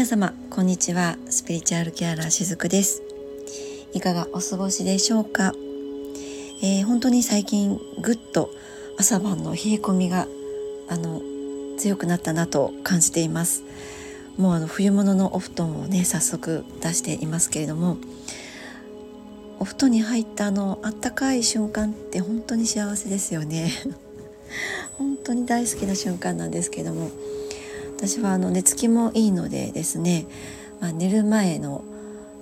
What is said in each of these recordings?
皆様こんにちは。スピリチュアルケアラーしずくです。いかがお過ごしでしょうか、えー、本当に最近ぐっと朝晩の冷え込みがあの強くなったなと感じています。もうあの冬物のお布団をね早速出していますけれどもお布団に入ったあのあったかい瞬間って本当に幸せですよね。本当に大好きな瞬間なんですけども私はあの寝つきもいいのでですね、まあ、寝る前の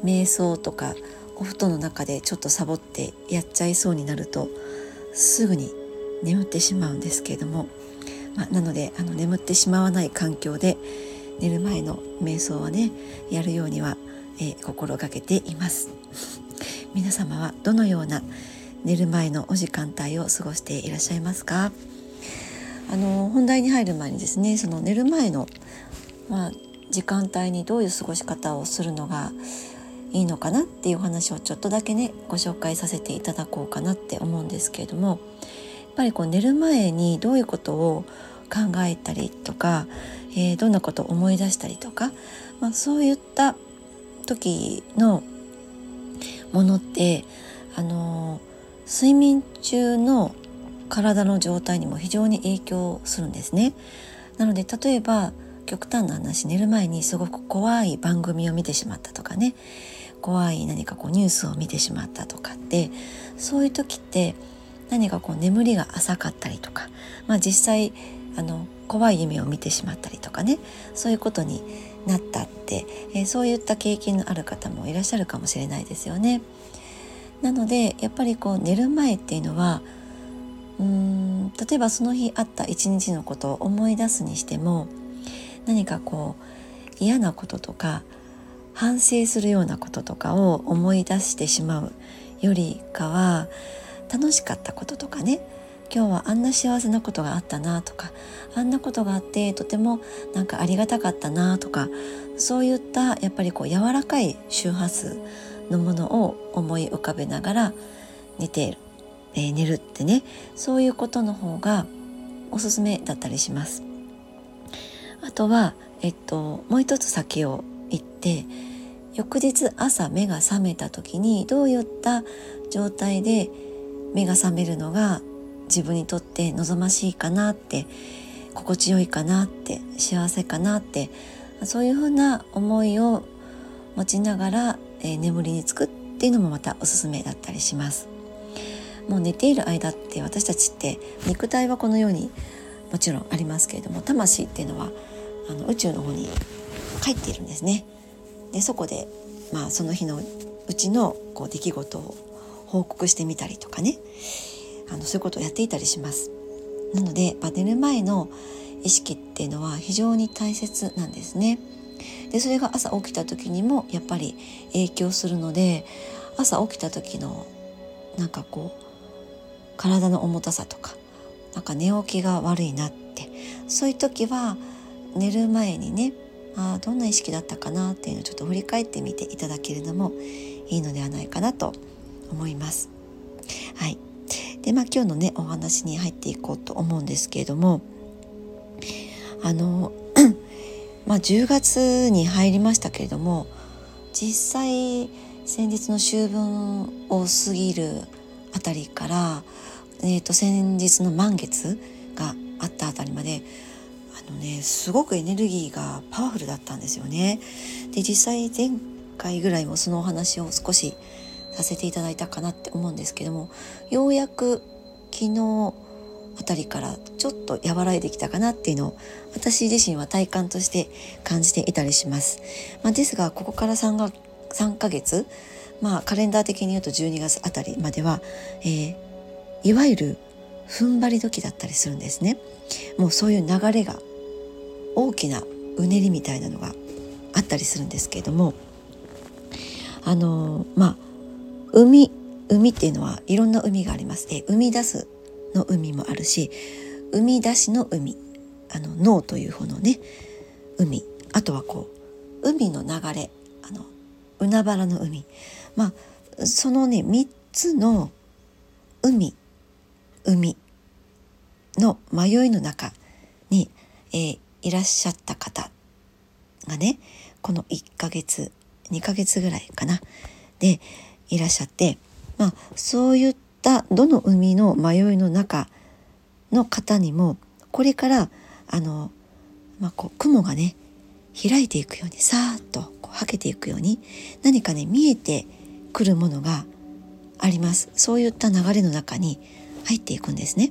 瞑想とかお布団の中でちょっとサボってやっちゃいそうになるとすぐに眠ってしまうんですけれども、まあ、なのであの眠ってしまわない環境で寝る前の瞑想をねやるようには、えー、心がけています。皆様はどのような寝る前のお時間帯を過ごしていらっしゃいますか？あの本題に入る前にですねその寝る前の、まあ、時間帯にどういう過ごし方をするのがいいのかなっていう話をちょっとだけねご紹介させていただこうかなって思うんですけれどもやっぱりこう寝る前にどういうことを考えたりとか、えー、どんなことを思い出したりとか、まあ、そういった時のものってあの睡眠中の体の状態にも非常に影響するんですね。なので例えば極端な話寝る前にすごく怖い番組を見てしまったとかね怖い何かこうニュースを見てしまったとかってそういう時って何かこう眠りが浅かったりとか、まあ、実際あの怖い夢を見てしまったりとかねそういうことになったって、えー、そういった経験のある方もいらっしゃるかもしれないですよね。なのでやっぱりこう寝る前っていうのはうーん例えばその日あった一日のことを思い出すにしても何かこう嫌なこととか反省するようなこととかを思い出してしまうよりかは楽しかったこととかね。今日はあんな幸せなことがあったなとかあんなことがあってとてもなんかありがたかったなとかそういったやっぱりこう柔らかい周波数のものを思い浮かべながら寝ている。えー、寝るってねそういうことの方がおすすめだったりします。あとは、えっと、もう一つ先を言って翌日朝目が覚めた時にどういった状態で目が覚めるのが自分にとって望ましいかなって心地よいかなって幸せかなってそういうふうな思いを持ちながら、えー、眠りにつくっていうのもまたおすすめだったりします。もう寝ている間って私たちって肉体はこのようにもちろんありますけれども魂っていうのはあの宇宙の方に帰っているんですね。でそこで、まあ、その日のうちのこう出来事を報告してみたりとかねあのそういうことをやっていたりします。なので、まあ、寝る前の意識っていうのは非常に大切なんですね。でそれが朝起きた時にもやっぱり影響するので朝起きた時のなんかこう体の重たさとかなんか寝起きが悪いなってそういう時は寝る前にねあどんな意識だったかなっていうのをちょっと振り返ってみていただけるのもいいのではないかなと思います。はい、でまあ今日のねお話に入っていこうと思うんですけれどもあの まあ10月に入りましたけれども実際先日の秋分を過ぎるあたりから、えー、と先日の満月があったあたりまであのねすごくエネルギーがパワフルだったんですよね。で実際前回ぐらいもそのお話を少しさせていただいたかなって思うんですけどもようやく昨日あたりからちょっと和らいできたかなっていうのを私自身は体感として感じていたりします。まあ、ですがここから3が3ヶ月まあカレンダー的に言うと12月あたりまでは、えー、いわゆる踏ん張り時だったりするんですね。もうそういう流れが大きなうねりみたいなのがあったりするんですけれどもあのまあ海海っていうのはいろんな海があります。え生み出すの海もあるし生み出しの海あの脳という方のね海あとはこう海の流れあの海原の海まあそのね3つの海海の迷いの中に、えー、いらっしゃった方がねこの1ヶ月2ヶ月ぐらいかな。でいらっしゃってまあそういったどの海の迷いの中の方にもこれからあの、まあ、こう雲がね開いていくようにさーっとこうはけていくように何かね見えてくるものがあります。そういった流れの中に入っていくんですね。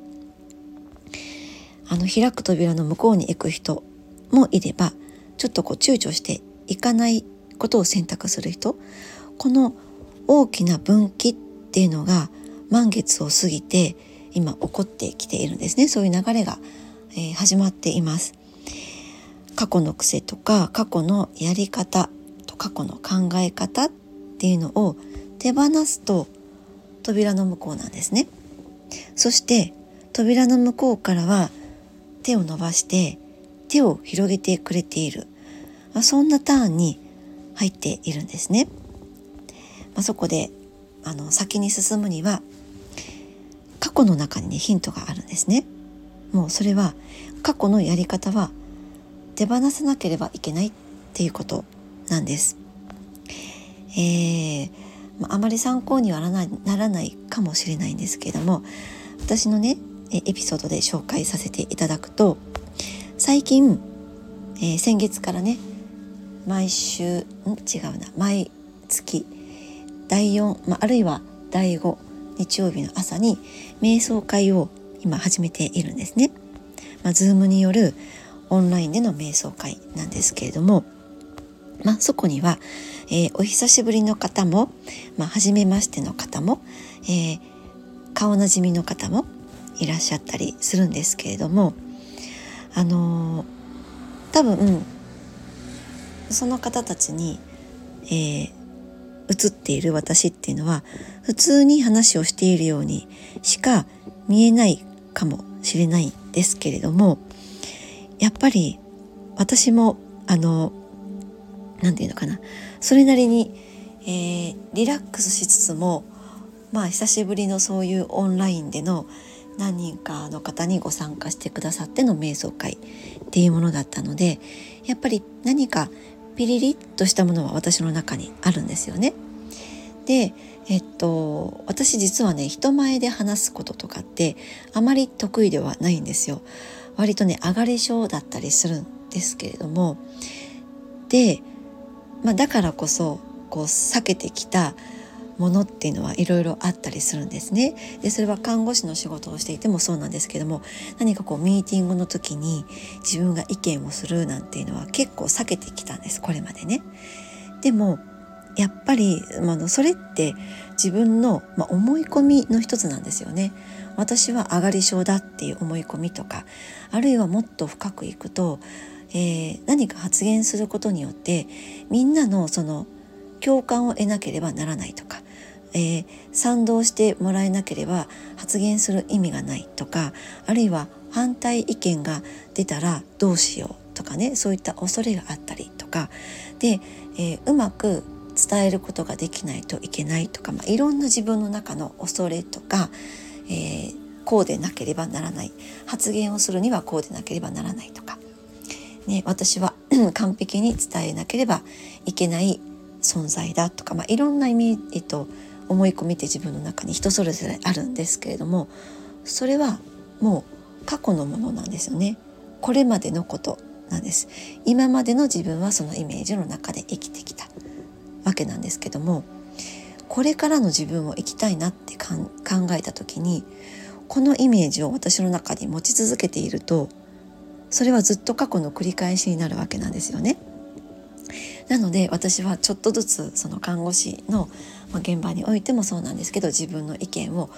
あの開く扉の向こうに行く人もいればちょっとこう躊躇していかないことを選択する人この大きな分岐っていうのが満月を過ぎて今起こってきているんですね。そういう流れが、えー、始まっています。過去の癖とか過去のやり方と過去の考え方っていうのを手放すと扉の向こうなんですね。そして扉の向こうからは手を伸ばして手を広げてくれているまそんなターンに入っているんですね。まあ、そこであの先に進むには過去の中にねヒントがあるんですね。もうそれは過去のやり方は手放さなければいけないっていうことなんです。えー、あ、まり参考にはならないかもしれないんですけれども私のねエピソードで紹介させていただくと最近、えー、先月からね毎週ん？違うな毎月第4、まあ、あるいは第5日曜日の朝に瞑想会を今始めているんですね。まあ、z o o によるオンラインでの瞑想会なんですけれども、まあ、そこには、えー、お久しぶりの方も、まあ、初めましての方も、えー、顔なじみの方もいらっしゃったりするんですけれどもあのー、多分その方たちに、えー、映っている私っていうのは普通に話をしているようにしか見えないかもしれないですけれどもやっぱり私もあの何て言うのかなそれなりに、えー、リラックスしつつもまあ久しぶりのそういうオンラインでの何人かの方にご参加してくださっての瞑想会っていうものだったのでやっぱり何かピリリッとしたものは私の中にあるんですよね。でえっと私実はね人前で話すこととかってあまり得意ではないんですよ。割とね上がり症だったりするんですけれどもで、まあ、だからこそこう避けてきたものっていうのはいろいろあったりするんですね。でそれは看護師の仕事をしていてもそうなんですけども何かこうミーティングの時に自分が意見をするなんていうのは結構避けてきたんですこれまでね。でもやっぱり、まあ、それって自分の、まあ、思い込みの一つなんですよね。私は上がり症だっていう思い込みとかあるいはもっと深くいくと、えー、何か発言することによってみんなのその共感を得なければならないとかえー、賛同してもらえなければ発言する意味がないとかあるいは反対意見が出たらどうしようとかねそういった恐れがあったりとかで、えー、うまく伝えることができないといけないとか、まあ、いろんな自分の中の恐れとか、えー、こうでなければならない。発言をするにはこうでなければならないとか、ね、私は 完璧に伝えなければいけない存在だとか、まあ、いろんな意味、えっと、思い込みって自分の中に人それぞれあるんですけれどもそれはもう過去のものなんですよね。これまでのことなんです。今までの自分はそのイメージの中で生きてきたわけなんですけどもこれからの自分を生きたいなって考えた時にこのイメージを私の中に持ち続けているとそれはずっと過去の繰り返しになるわけなんですよね。なので私はちょっとずつその看護師の現場においてもそうなんですけど自分の意見を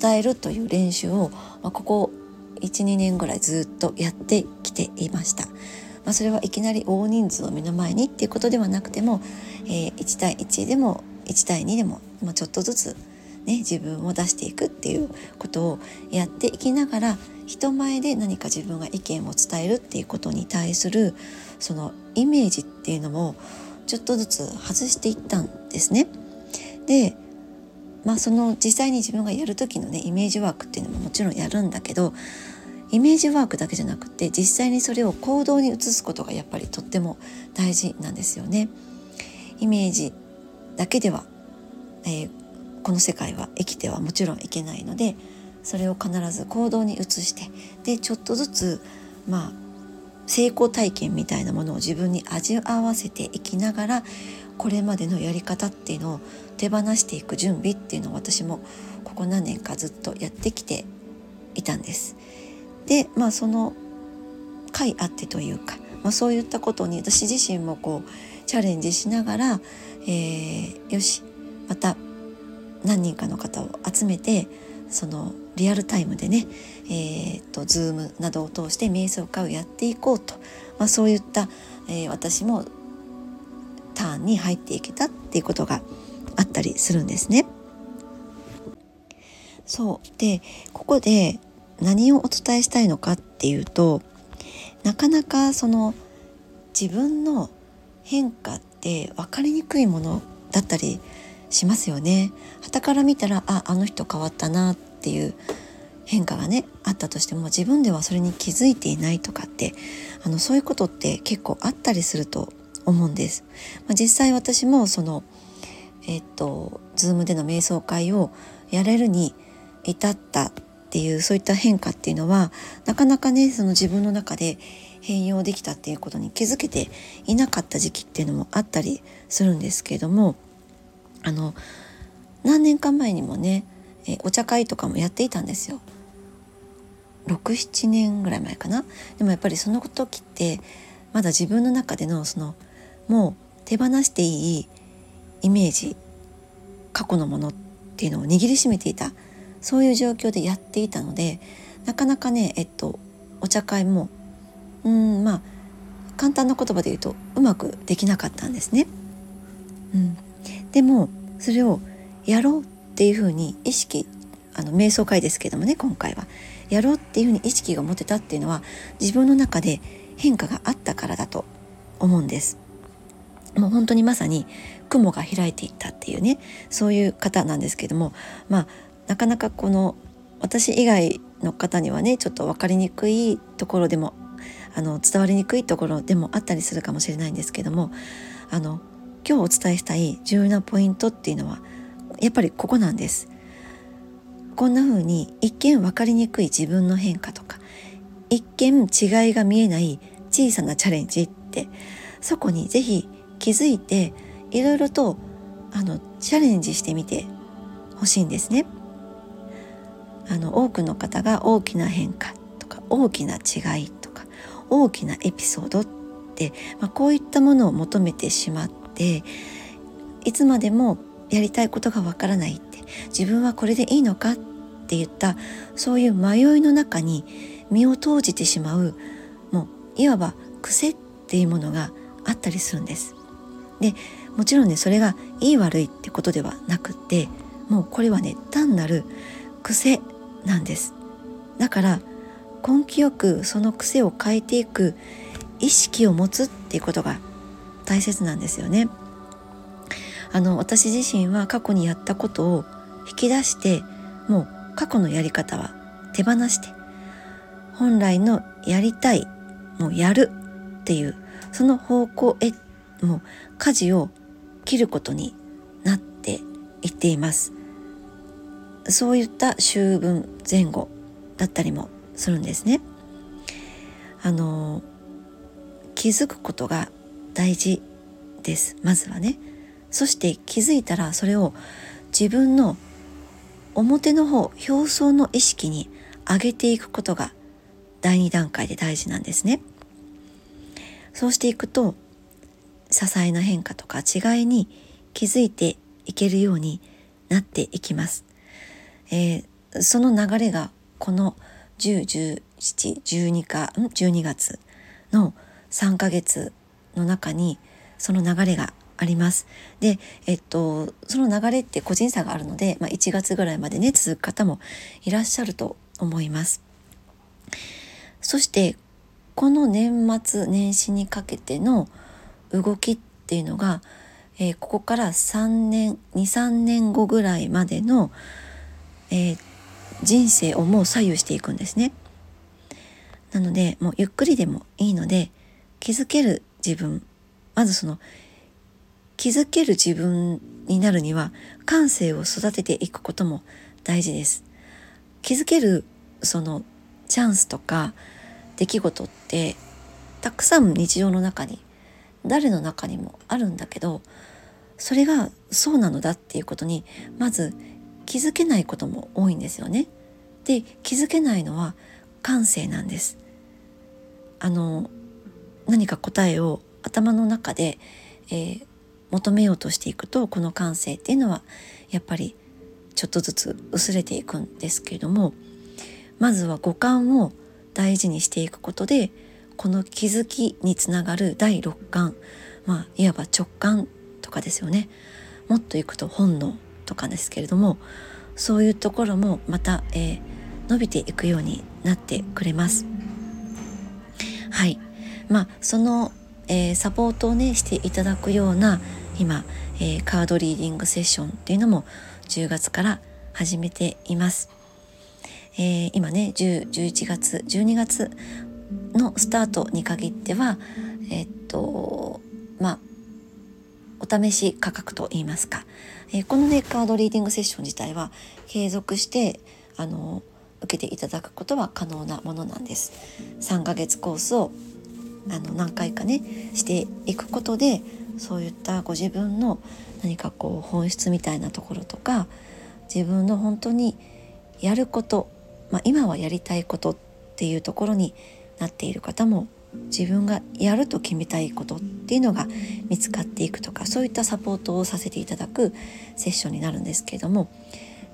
伝えるという練習をここ12年ぐらいずっとやってきていました。まあ、それはいきなり大人数を目の前にっていうことではなくても、えー、1対1でも1対2でも、ま、ちょっとずつ、ね、自分を出していくっていうことをやっていきながら人前で何か自分が意見を伝えるっていうことに対するそのイメージっていうのもちょっとずつ外していったんですね。でまあその実際に自分がやる時のねイメージワークっていうのももちろんやるんだけどイメージワークだけじゃなくて実際にそれを行動に移すことがやっぱりとっても大事なんですよね。イメージだけでは、えー、この世界は生きてはもちろんいけないのでそれを必ず行動に移してでちょっとずつまあ成功体験みたいなものを自分に味合わせていきながらこれまでのやり方っていうのを手放していく準備っていうのを私もここ何年かずっとやってきていたんです。でまあその回あってというか、まあ、そういったことに私自身もこうチャレンジしながら、えー、よしまた何人かの方を集めてそのリアルタイムでね、えーと、ズームなどを通して瞑想会をやっていこうと、まあ、そういった、えー、私もターンに入っていけたっていうことがあったりするんですね。そうでここで何をお伝えしたいのかっていうとなかなかその自分の変化って分かりにくいものだったりしますよね。傍から見たらああの人変わったなっていう変化がねあったとしても自分ではそれに気づいていないとかってあのそういうことって結構あったりすると思うんです。まあ、実際私もそのえっと Zoom での瞑想会をやれるに至ったっていうそういった変化っていうのはなかなかねその自分の中で変容できたっていうことに気づけていなかった時期っていうのもあったりするんですけれどもあの何年か前にもね、えお茶会とかもやっていたんですよ。67年ぐらい前かなでもやっぱりその時ってまだ自分の中でのそのもう手放していいイメージ過去のものっていうのを握りしめていたそういう状況でやっていたのでなかなかねえっとお茶会もうんまあ簡単な言葉で言うとうまくできなかったんですね。うん、でもそれをやろうっていうふうに意識あの瞑想会ですけどもね今回はやろうっていうふうに意識が持てたっていうのは自分の中で変化があったからだと思うんです。もう本当にまさに雲が開いていったっていうねそういう方なんですけどもまあなかなかこの私以外の方にはねちょっと分かりにくいところでもあの伝わりにくいところでもあったりするかもしれないんですけどもあの今日お伝えしたい重要なポイントっていうのはやっぱりここなんです。こんな風に一見分かりにくい自分の変化とか一見違いが見えない小さなチャレンジってそこにぜひ気づいていろいろとあのチャレンジしてみてほしいんですね。あの多くの方が大きな変化とか大きな違いとか大きなエピソードって、まあ、こういったものを求めてしまっていつまでもやりたいことがわからないって自分はこれでいいのかって言ったそういう迷いの中に身を投じてしまうもういわば癖っていうものがあったりするんです。でもちろんねそれがいい悪いってことではなくってもうこれはね単なる癖なんです。だから根気よくその癖を変えていく意識を持つっていうことが大切なんですよね。あの私自身は過去にやったことを引き出してもう過去のやり方は手放して本来のやりたいもうやるっていうその方向へもう舵を切ることになっていっていますそういった秋分前後だったりもするんですねあの気づくことが大事です。まずはね。そして気づいたらそれを自分の表の方表層の意識に上げていくことが第2段階で大事なんですね。そうしていくと些細な変化とか違いに気づいていけるようになっていきます、えー、その流れがこの101712かん？12月の3ヶ月の中にその流れがあります。で、えっと、その流れって個人差があるので、まあ、1月ぐらいまでね続く方もいらっしゃると思います。そしてこの年末年始にかけての動きっていうのが、えー、ここから3年23年後ぐらいまでの、えー、人生をもう左右していくんですね。なのでもうゆっくりでもいいので気づける自分まずその気づける自分になるには感性を育てていくことも大事です。気づけるそのチャンスとか出来事ってたくさん日常の中に誰の中にもあるんだけどそれがそうなのだっていうことにまず気づけないことも多いんですよね。で気づけないのは感性なんです。あの何か答えを頭の中で、えー、求めようとしていくとこの感性っていうのはやっぱりちょっとずつ薄れていくんですけれどもまずは五感を大事にしていくことでこの気づきにつながる第六感まあいわば直感とかですよねもっといくと本能とかですけれどもそういうところもまた、えー、伸びていくようになってくれます。はいまあそのえー、サポートをねしていただくような今、えー、カードリーディングセッションっていうのも10月から始めています。えー、今ね10、11月、12月のスタートに限っては、えっと、まあ、お試し価格といいますか、えー、このね、カードリーディングセッション自体は継続して、あの、受けていただくことは可能なものなんです。3ヶ月コースをあの何回かねしていくことでそういったご自分の何かこう本質みたいなところとか自分の本当にやること、まあ、今はやりたいことっていうところになっている方も自分がやると決めたいことっていうのが見つかっていくとかそういったサポートをさせていただくセッションになるんですけれども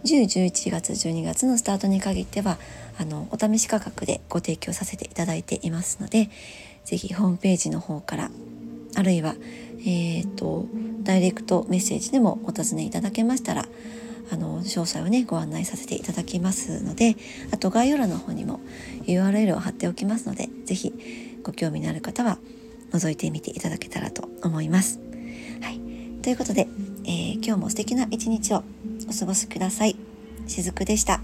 1011月12月のスタートに限ってはあのお試し価格でご提供させていただいていますので是非ホームページの方からあるいは、えーと、ダイレクトメッセージでもお尋ねいただけましたらあの詳細をねご案内させていただきますのであと概要欄の方にも URL を貼っておきますので是非ご興味のある方は覗いてみていただけたらと思います。はい、ということで、えー、今日も素敵な一日をお過ごしください。しずくでした。